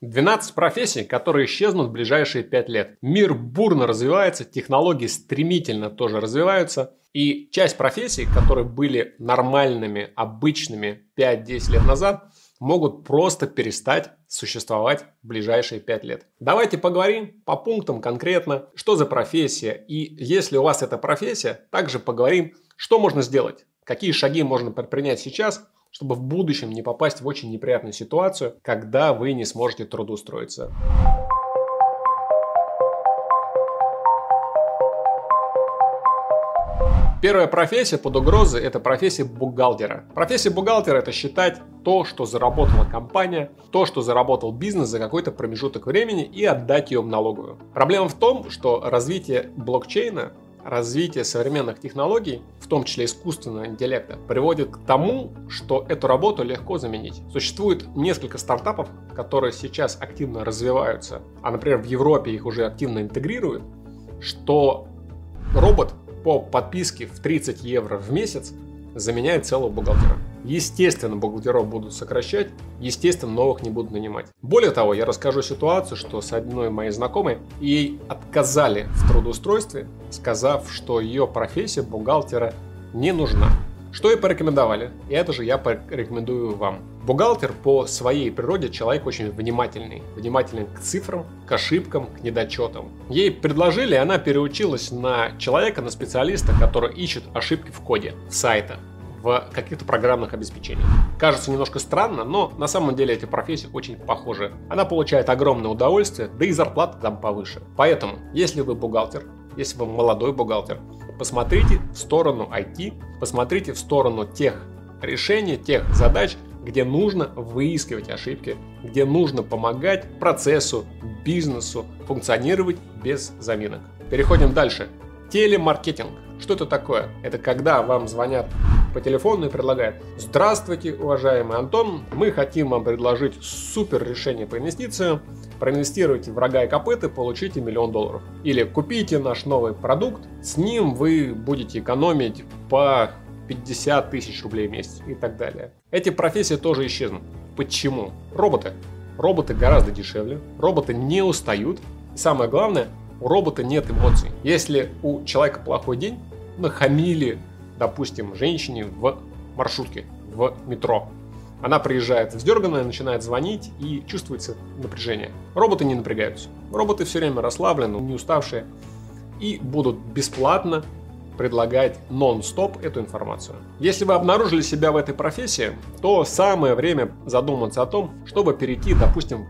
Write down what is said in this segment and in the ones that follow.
12 профессий, которые исчезнут в ближайшие 5 лет. Мир бурно развивается, технологии стремительно тоже развиваются. И часть профессий, которые были нормальными, обычными 5-10 лет назад, могут просто перестать существовать в ближайшие 5 лет. Давайте поговорим по пунктам конкретно, что за профессия. И если у вас эта профессия, также поговорим, что можно сделать, какие шаги можно предпринять сейчас, чтобы в будущем не попасть в очень неприятную ситуацию, когда вы не сможете трудоустроиться. Первая профессия под угрозой – это профессия бухгалтера. Профессия бухгалтера – это считать то, что заработала компания, то, что заработал бизнес за какой-то промежуток времени и отдать ее в налоговую. Проблема в том, что развитие блокчейна развитие современных технологий, в том числе искусственного интеллекта, приводит к тому, что эту работу легко заменить. Существует несколько стартапов, которые сейчас активно развиваются, а, например, в Европе их уже активно интегрируют, что робот по подписке в 30 евро в месяц заменяет целого бухгалтера. Естественно, бухгалтеров будут сокращать, естественно, новых не будут нанимать. Более того, я расскажу ситуацию, что с одной моей знакомой ей отказали в трудоустройстве, сказав, что ее профессия бухгалтера не нужна. Что ей порекомендовали? И это же я порекомендую вам. Бухгалтер по своей природе человек очень внимательный. Внимательный к цифрам, к ошибкам, к недочетам. Ей предложили, и она переучилась на человека, на специалиста, который ищет ошибки в коде сайта в каких-то программных обеспечениях. Кажется немножко странно, но на самом деле эти профессии очень похожи. Она получает огромное удовольствие, да и зарплата там повыше. Поэтому, если вы бухгалтер, если вы молодой бухгалтер, посмотрите в сторону IT, посмотрите в сторону тех решений, тех задач, где нужно выискивать ошибки, где нужно помогать процессу, бизнесу функционировать без заминок. Переходим дальше. Телемаркетинг. Что это такое? Это когда вам звонят по телефону и предлагают «Здравствуйте, уважаемый Антон, мы хотим вам предложить супер решение по инвестициям, проинвестируйте в рога и копыта, получите миллион долларов». Или «Купите наш новый продукт, с ним вы будете экономить по 50 тысяч рублей в месяц» и так далее. Эти профессии тоже исчезнут. Почему? Роботы. Роботы гораздо дешевле, роботы не устают. И самое главное, у робота нет эмоций. Если у человека плохой день, нахамили, допустим, женщине в маршрутке, в метро. Она приезжает вздерганная, начинает звонить и чувствуется напряжение. Роботы не напрягаются. Роботы все время расслаблены, не уставшие и будут бесплатно предлагать нон-стоп эту информацию. Если вы обнаружили себя в этой профессии, то самое время задуматься о том, чтобы перейти, допустим,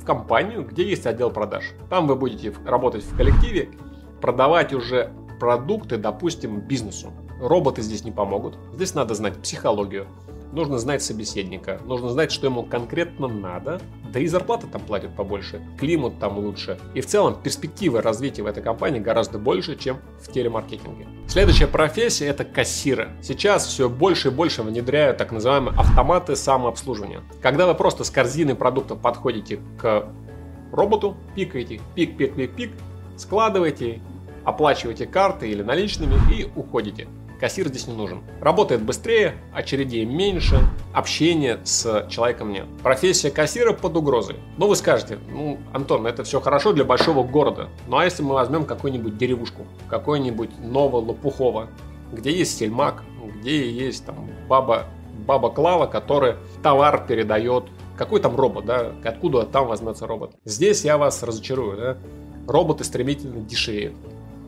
в компанию, где есть отдел продаж. Там вы будете работать в коллективе, продавать уже продукты, допустим, бизнесу. Роботы здесь не помогут. Здесь надо знать психологию, нужно знать собеседника, нужно знать, что ему конкретно надо, да и зарплаты там платят побольше, климат там лучше. И в целом перспективы развития в этой компании гораздо больше, чем в телемаркетинге. Следующая профессия это кассиры. Сейчас все больше и больше внедряют так называемые автоматы самообслуживания. Когда вы просто с корзины продуктов подходите к роботу, пикаете, пик-пик-пик-пик, складываете, оплачиваете карты или наличными и уходите кассир здесь не нужен. Работает быстрее, очередей меньше, общения с человеком нет. Профессия кассира под угрозой. Но вы скажете, ну, Антон, это все хорошо для большого города. Ну а если мы возьмем какую-нибудь деревушку, какой-нибудь Ново-Лопухово, где есть сельмак, где есть там баба, баба Клава, которая товар передает какой там робот, да? Откуда там возьмется робот? Здесь я вас разочарую, да? Роботы стремительно дешевеют.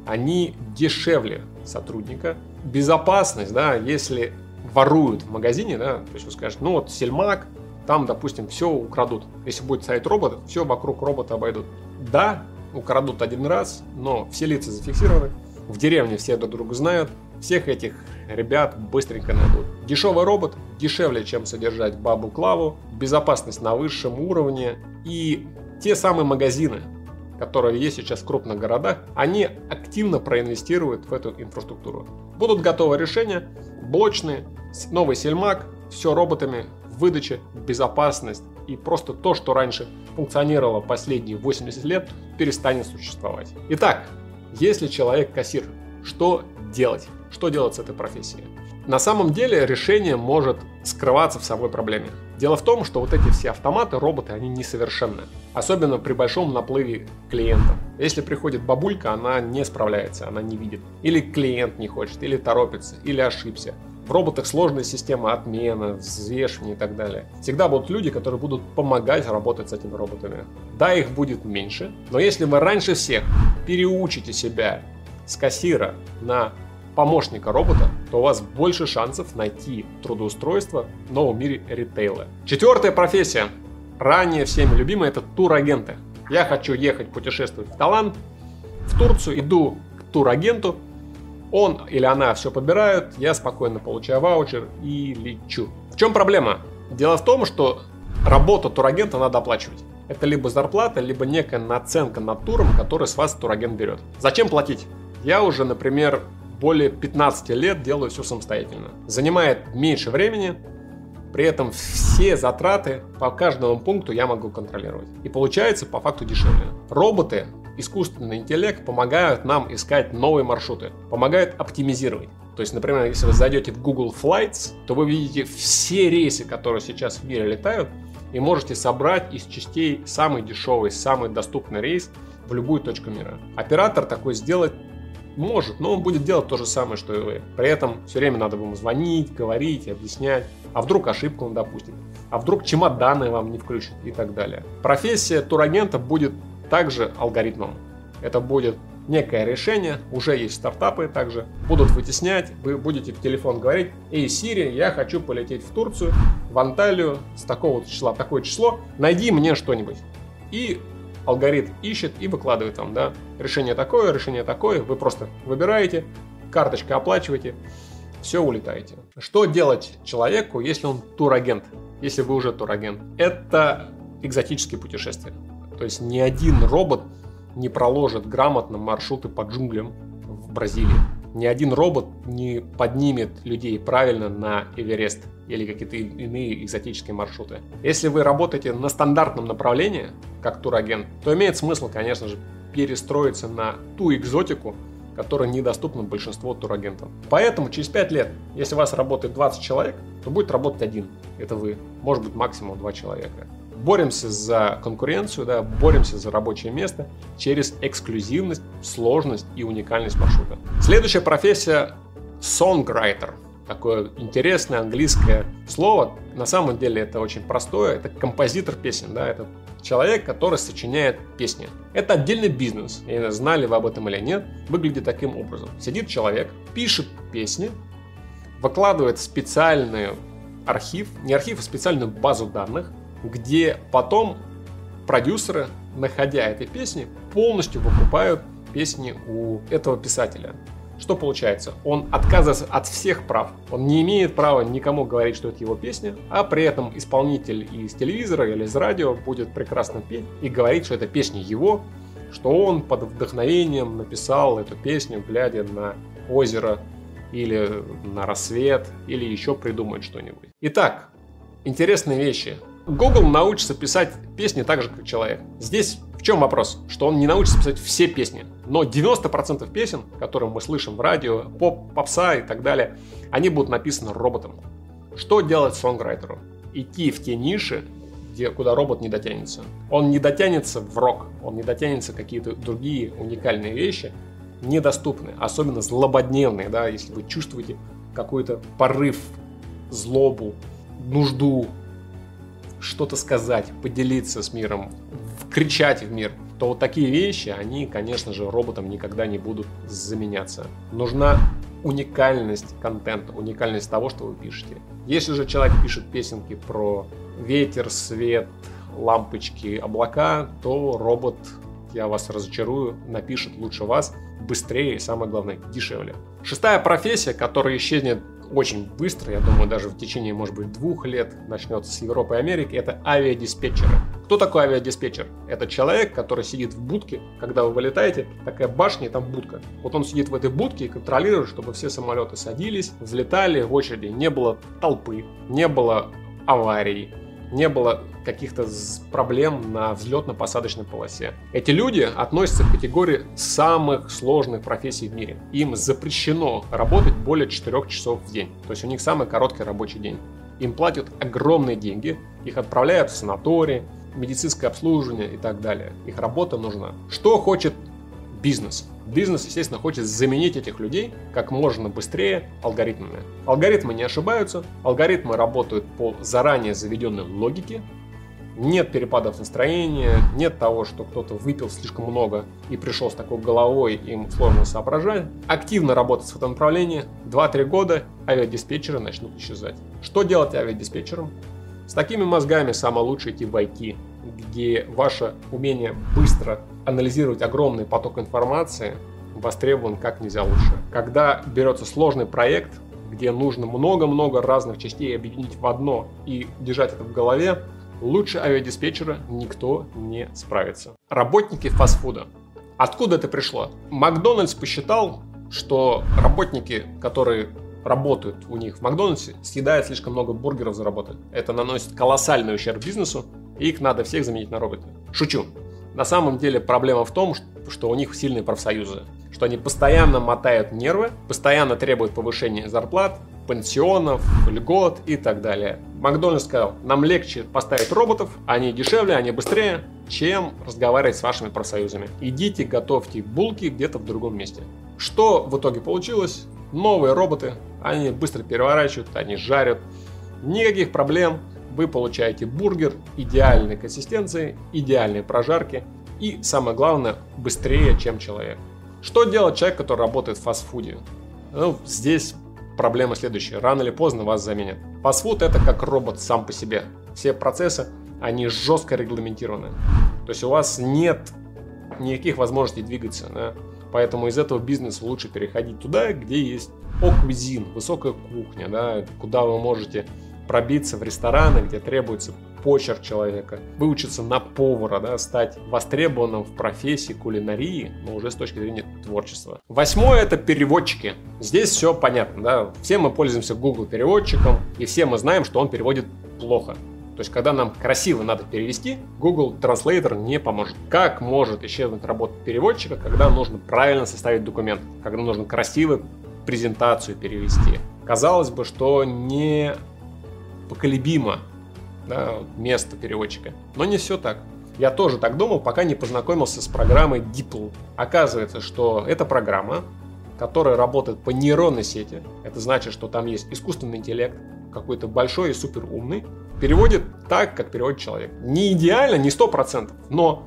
Они дешевле сотрудника, безопасность, да, если воруют в магазине, да, то есть вы скажете, ну вот сельмак, там, допустим, все украдут. Если будет стоять робот, все вокруг робота обойдут. Да, украдут один раз, но все лица зафиксированы. В деревне все друг друга знают. Всех этих ребят быстренько найдут. Дешевый робот дешевле, чем содержать бабу Клаву. Безопасность на высшем уровне. И те самые магазины, которые есть сейчас в крупных городах, они активно проинвестируют в эту инфраструктуру. Будут готовы решения, блочные, новый сельмак, все роботами, выдача, безопасность и просто то, что раньше функционировало последние 80 лет, перестанет существовать. Итак, если человек кассир, что делать? Что делать с этой профессией? На самом деле решение может скрываться в самой проблеме. Дело в том, что вот эти все автоматы, роботы, они несовершенны. Особенно при большом наплыве клиентов. Если приходит бабулька, она не справляется, она не видит. Или клиент не хочет, или торопится, или ошибся. В роботах сложная система отмена, взвешивания и так далее. Всегда будут люди, которые будут помогать работать с этими роботами. Да, их будет меньше, но если вы раньше всех переучите себя с кассира на помощника робота, то у вас больше шансов найти трудоустройство в новом мире ритейла. Четвертая профессия, ранее всеми любимая, это турагенты. Я хочу ехать путешествовать в Таиланд, в Турцию, иду к турагенту, он или она все подбирают, я спокойно получаю ваучер и лечу. В чем проблема? Дело в том, что работу турагента надо оплачивать. Это либо зарплата, либо некая наценка над туром, который с вас турагент берет. Зачем платить? Я уже, например, более 15 лет делаю все самостоятельно. Занимает меньше времени, при этом все затраты по каждому пункту я могу контролировать. И получается по факту дешевле. Роботы искусственный интеллект помогают нам искать новые маршруты, помогают оптимизировать. То есть, например, если вы зайдете в Google Flights, то вы видите все рейсы, которые сейчас в мире летают, и можете собрать из частей самый дешевый, самый доступный рейс в любую точку мира. Оператор такой сделать может, но он будет делать то же самое, что и вы. При этом все время надо ему звонить, говорить, объяснять. А вдруг ошибку он допустит? А вдруг чемоданы вам не включат и так далее. Профессия турагента будет также алгоритмом. Это будет некое решение, уже есть стартапы также, будут вытеснять, вы будете в телефон говорить, эй, Сири, я хочу полететь в Турцию, в Анталию с такого числа, такое число, найди мне что-нибудь. И алгоритм ищет и выкладывает вам, да, решение такое, решение такое, вы просто выбираете, карточка оплачиваете, все улетаете. Что делать человеку, если он турагент, если вы уже турагент? Это экзотические путешествия. То есть ни один робот не проложит грамотно маршруты по джунглям в Бразилии. Ни один робот не поднимет людей правильно на Эверест или какие-то иные экзотические маршруты. Если вы работаете на стандартном направлении, как турагент, то имеет смысл, конечно же, перестроиться на ту экзотику, которая недоступна большинству турагентов. Поэтому через 5 лет, если у вас работает 20 человек, то будет работать один. Это вы. Может быть максимум 2 человека боремся за конкуренцию, да, боремся за рабочее место через эксклюзивность, сложность и уникальность маршрута. Следующая профессия – songwriter. Такое интересное английское слово. На самом деле это очень простое. Это композитор песен, да, это человек, который сочиняет песни. Это отдельный бизнес. И знали вы об этом или нет, выглядит таким образом. Сидит человек, пишет песни, выкладывает специальный архив, не архив, а специальную базу данных, где потом продюсеры, находя эти песни, полностью выкупают песни у этого писателя. Что получается? Он отказывается от всех прав. Он не имеет права никому говорить, что это его песня, а при этом исполнитель из телевизора или из радио будет прекрасно петь и говорить, что это песня его, что он под вдохновением написал эту песню, глядя на озеро или на рассвет, или еще придумать что-нибудь. Итак, интересные вещи. Google научится писать песни так же, как человек. Здесь в чем вопрос? Что он не научится писать все песни. Но 90% песен, которые мы слышим в радио, поп, попса и так далее, они будут написаны роботом. Что делать сонграйтеру? Идти в те ниши, где, куда робот не дотянется. Он не дотянется в рок, он не дотянется какие-то другие уникальные вещи, недоступны, особенно злободневные, да, если вы чувствуете какой-то порыв, злобу, нужду, что-то сказать, поделиться с миром, кричать в мир, то вот такие вещи, они, конечно же, роботам никогда не будут заменяться. Нужна уникальность контента, уникальность того, что вы пишете. Если же человек пишет песенки про ветер, свет, лампочки, облака, то робот, я вас разочарую, напишет лучше вас, быстрее и, самое главное, дешевле. Шестая профессия, которая исчезнет очень быстро, я думаю, даже в течение, может быть, двух лет начнется с Европы и Америки, это авиадиспетчеры. Кто такой авиадиспетчер? Это человек, который сидит в будке, когда вы вылетаете, такая башня, там будка. Вот он сидит в этой будке и контролирует, чтобы все самолеты садились, взлетали в очереди, не было толпы, не было аварий, не было каких-то проблем на взлетно-посадочной полосе. Эти люди относятся к категории самых сложных профессий в мире. Им запрещено работать более 4 часов в день. То есть у них самый короткий рабочий день. Им платят огромные деньги, их отправляют в санатории, медицинское обслуживание и так далее. Их работа нужна. Что хочет бизнес? Бизнес, естественно, хочет заменить этих людей как можно быстрее алгоритмами. Алгоритмы не ошибаются, алгоритмы работают по заранее заведенной логике, нет перепадов настроения, нет того, что кто-то выпил слишком много и пришел с такой головой, им сложно соображать. Активно работать в этом направлении. 2-3 года авиадиспетчеры начнут исчезать. Что делать авиадиспетчерам? С такими мозгами самое лучшее идти в IT, где ваше умение быстро анализировать огромный поток информации востребован как нельзя лучше. Когда берется сложный проект, где нужно много-много разных частей объединить в одно и держать это в голове, лучше авиадиспетчера никто не справится. Работники фастфуда. Откуда это пришло? Макдональдс посчитал, что работники, которые работают у них в Макдональдсе, съедают слишком много бургеров заработать. Это наносит колоссальный ущерб бизнесу, их надо всех заменить на роботы. Шучу. На самом деле проблема в том, что у них сильные профсоюзы, что они постоянно мотают нервы, постоянно требуют повышения зарплат, пенсионов, льгот и так далее. Макдональдс сказал, нам легче поставить роботов, они дешевле, они быстрее, чем разговаривать с вашими профсоюзами. Идите, готовьте булки где-то в другом месте. Что в итоге получилось? Новые роботы, они быстро переворачивают, они жарят. Никаких проблем, вы получаете бургер идеальной консистенции, идеальной прожарки и, самое главное, быстрее, чем человек. Что делать человек, который работает в фастфуде? Ну, здесь проблема следующая. Рано или поздно вас заменят. Фастфуд это как робот сам по себе. Все процессы, они жестко регламентированы. То есть у вас нет никаких возможностей двигаться. Да? Поэтому из этого бизнеса лучше переходить туда, где есть оквизин, высокая кухня, да, куда вы можете пробиться в рестораны, где требуется почерк человека, выучиться на повара, да, стать востребованным в профессии кулинарии, но уже с точки зрения творчества. Восьмое это переводчики. Здесь все понятно, да. Все мы пользуемся Google переводчиком, и все мы знаем, что он переводит плохо. То есть, когда нам красиво надо перевести, Google Translator не поможет. Как может исчезнуть работа переводчика, когда нужно правильно составить документ, когда нужно красиво презентацию перевести? Казалось бы, что не поколебимо да, место переводчика. Но не все так. Я тоже так думал, пока не познакомился с программой DeepL. Оказывается, что это программа, которая работает по нейронной сети. Это значит, что там есть искусственный интеллект, какой-то большой и супер умный, переводит так, как переводит человек. Не идеально, не 100%, но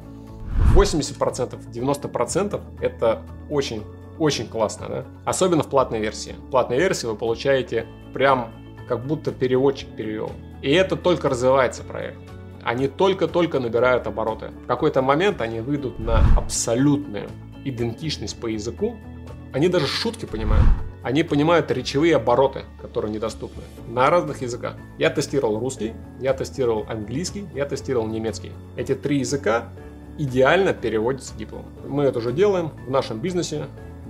80%, 90% это очень, очень классно, да? Особенно в платной версии. В платной версии вы получаете прям как будто переводчик перевел. И это только развивается проект. Они только-только набирают обороты. В какой-то момент они выйдут на абсолютную идентичность по языку. Они даже шутки понимают. Они понимают речевые обороты, которые недоступны на разных языках. Я тестировал русский, я тестировал английский, я тестировал немецкий. Эти три языка идеально переводятся диплом. Мы это уже делаем в нашем бизнесе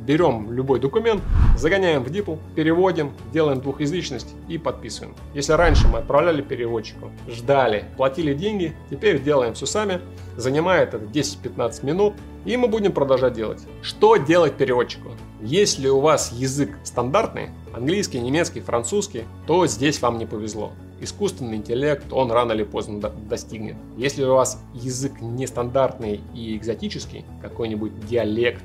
берем любой документ, загоняем в DeepL, переводим, делаем двухязычность и подписываем. Если раньше мы отправляли переводчику, ждали, платили деньги, теперь делаем все сами, занимает это 10-15 минут, и мы будем продолжать делать. Что делать переводчику? Если у вас язык стандартный, английский, немецкий, французский, то здесь вам не повезло. Искусственный интеллект, он рано или поздно достигнет. Если у вас язык нестандартный и экзотический, какой-нибудь диалект,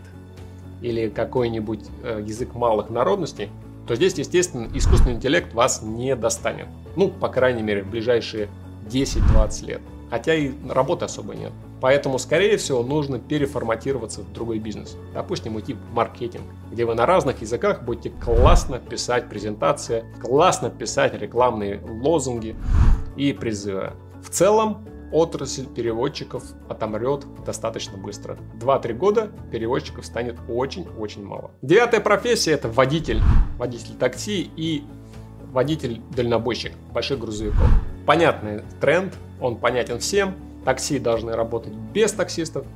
или какой-нибудь э, язык малых народностей, то здесь, естественно, искусственный интеллект вас не достанет. Ну, по крайней мере, в ближайшие 10-20 лет. Хотя и работы особо нет. Поэтому, скорее всего, нужно переформатироваться в другой бизнес. Допустим, уйти в маркетинг, где вы на разных языках будете классно писать презентации, классно писать рекламные лозунги и призывы. В целом, отрасль переводчиков отомрет достаточно быстро. 2-3 года переводчиков станет очень-очень мало. Девятая профессия это водитель. Водитель такси и водитель-дальнобойщик больших грузовиков. Понятный тренд, он понятен всем. Такси должны работать без таксистов,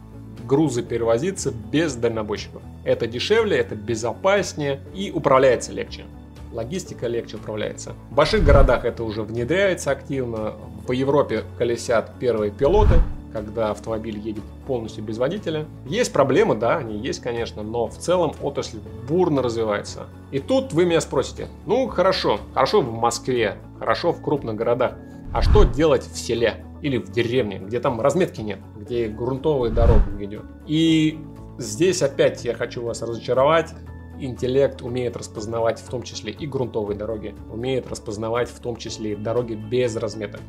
грузы перевозиться без дальнобойщиков. Это дешевле, это безопаснее и управляется легче логистика легче управляется. В больших городах это уже внедряется активно, по Европе колесят первые пилоты, когда автомобиль едет полностью без водителя. Есть проблемы, да, они есть, конечно, но в целом отрасль бурно развивается. И тут вы меня спросите, ну хорошо, хорошо в Москве, хорошо в крупных городах, а что делать в селе или в деревне, где там разметки нет, где грунтовая дорога идет? И здесь опять я хочу вас разочаровать, интеллект умеет распознавать в том числе и грунтовые дороги, умеет распознавать в том числе и дороги без разметок.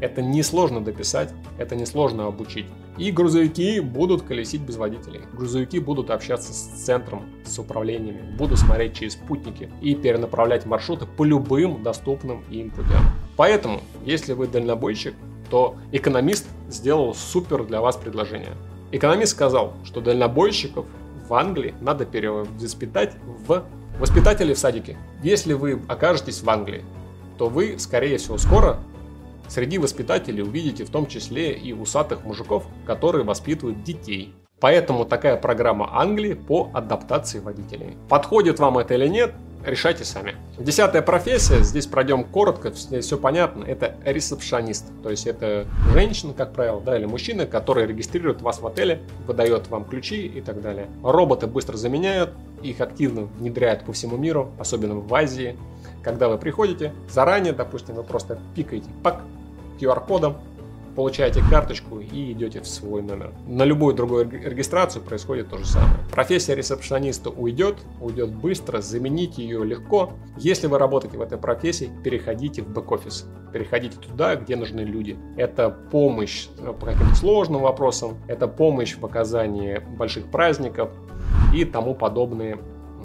Это несложно дописать, это несложно обучить. И грузовики будут колесить без водителей. Грузовики будут общаться с центром, с управлениями, будут смотреть через спутники и перенаправлять маршруты по любым доступным им путям. Поэтому, если вы дальнобойщик, то экономист сделал супер для вас предложение. Экономист сказал, что дальнобойщиков в Англии надо перевоспитать в воспитатели в садике. Если вы окажетесь в Англии, то вы, скорее всего, скоро Среди воспитателей увидите в том числе и усатых мужиков, которые воспитывают детей. Поэтому такая программа Англии по адаптации водителей. Подходит вам это или нет, решайте сами. Десятая профессия, здесь пройдем коротко, здесь все понятно, это ресепшонист. То есть это женщина, как правило, да, или мужчина, который регистрирует вас в отеле, выдает вам ключи и так далее. Роботы быстро заменяют, их активно внедряют по всему миру, особенно в Азии. Когда вы приходите, заранее, допустим, вы просто пикаете пак QR-кодом, получаете карточку и идете в свой номер. На любую другую регистрацию происходит то же самое. Профессия ресепшониста уйдет, уйдет быстро, заменить ее легко. Если вы работаете в этой профессии, переходите в бэк-офис. Переходите туда, где нужны люди. Это помощь по каким-то сложным вопросам, это помощь в оказании больших праздников и тому подобные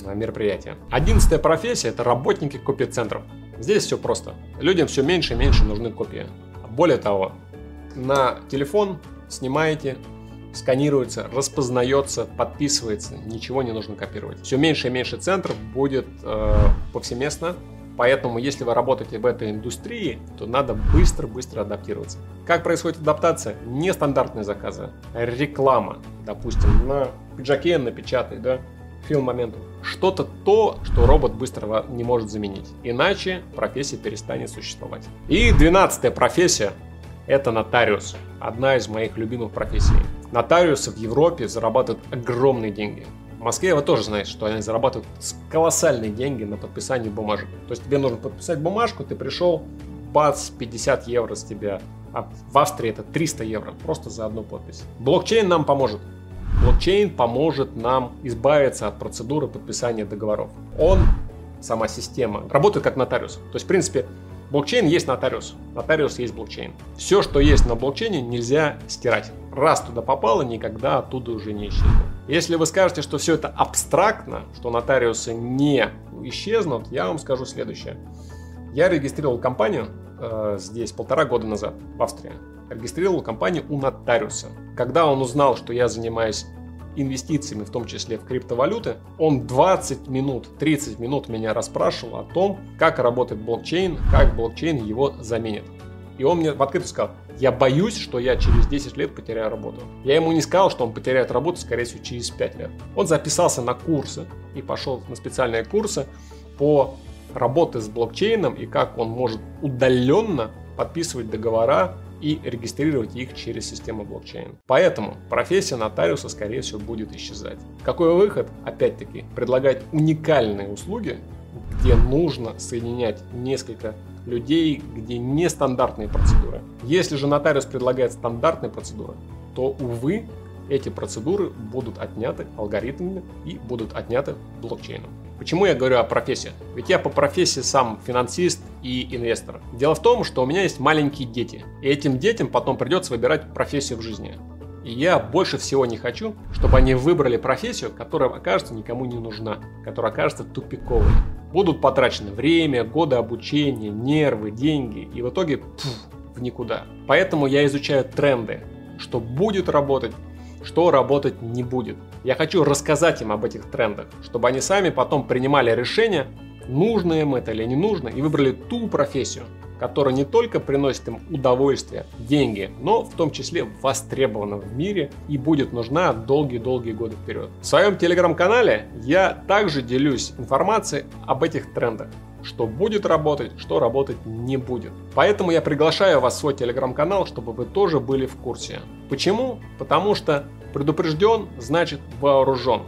а, мероприятия. Одиннадцатая профессия – это работники копий-центров. Здесь все просто. Людям все меньше и меньше нужны копии. Более того, на телефон снимаете, сканируется, распознается, подписывается, ничего не нужно копировать. Все меньше и меньше центров будет э, повсеместно, поэтому если вы работаете в этой индустрии, то надо быстро-быстро адаптироваться. Как происходит адаптация? Нестандартные заказы, реклама, допустим, на пиджаке напечатай, да, фильм моментум. Что-то то, что робот быстро не может заменить. Иначе профессия перестанет существовать. И двенадцатая профессия это нотариус. Одна из моих любимых профессий. Нотариусы в Европе зарабатывают огромные деньги. В Москве вы тоже знаете, что они зарабатывают колоссальные деньги на подписание бумажек. То есть тебе нужно подписать бумажку, ты пришел, бац, 50 евро с тебя. А в Австрии это 300 евро просто за одну подпись. Блокчейн нам поможет. Блокчейн поможет нам избавиться от процедуры подписания договоров. Он, сама система, работает как нотариус. То есть, в принципе, Блокчейн есть нотариус, нотариус есть блокчейн. Все, что есть на блокчейне, нельзя стирать. Раз туда попало, никогда оттуда уже не исчезнет. Если вы скажете, что все это абстрактно, что нотариусы не исчезнут, я вам скажу следующее. Я регистрировал компанию э, здесь полтора года назад, в Австрии. Регистрировал компанию у нотариуса. Когда он узнал, что я занимаюсь инвестициями, в том числе в криптовалюты, он 20 минут, 30 минут меня расспрашивал о том, как работает блокчейн, как блокчейн его заменит. И он мне в открытую сказал, я боюсь, что я через 10 лет потеряю работу. Я ему не сказал, что он потеряет работу, скорее всего, через 5 лет. Он записался на курсы и пошел на специальные курсы по работе с блокчейном и как он может удаленно подписывать договора и регистрировать их через систему блокчейн. Поэтому профессия нотариуса, скорее всего, будет исчезать. Какой выход? Опять-таки, предлагать уникальные услуги, где нужно соединять несколько людей, где нестандартные процедуры. Если же нотариус предлагает стандартные процедуры, то, увы, эти процедуры будут отняты алгоритмами и будут отняты блокчейном. Почему я говорю о профессии? Ведь я по профессии сам финансист и инвестор. Дело в том, что у меня есть маленькие дети. И этим детям потом придется выбирать профессию в жизни. И я больше всего не хочу, чтобы они выбрали профессию, которая окажется никому не нужна, которая окажется тупиковой. Будут потрачены время, годы обучения, нервы, деньги, и в итоге пфф, в никуда. Поэтому я изучаю тренды, что будет работать, что работать не будет. Я хочу рассказать им об этих трендах, чтобы они сами потом принимали решение, нужно им это или не нужно, и выбрали ту профессию, которая не только приносит им удовольствие, деньги, но в том числе востребована в мире и будет нужна долгие-долгие годы вперед. В своем телеграм-канале я также делюсь информацией об этих трендах. Что будет работать, что работать не будет. Поэтому я приглашаю вас в свой телеграм-канал, чтобы вы тоже были в курсе. Почему? Потому что предупрежден значит вооружен.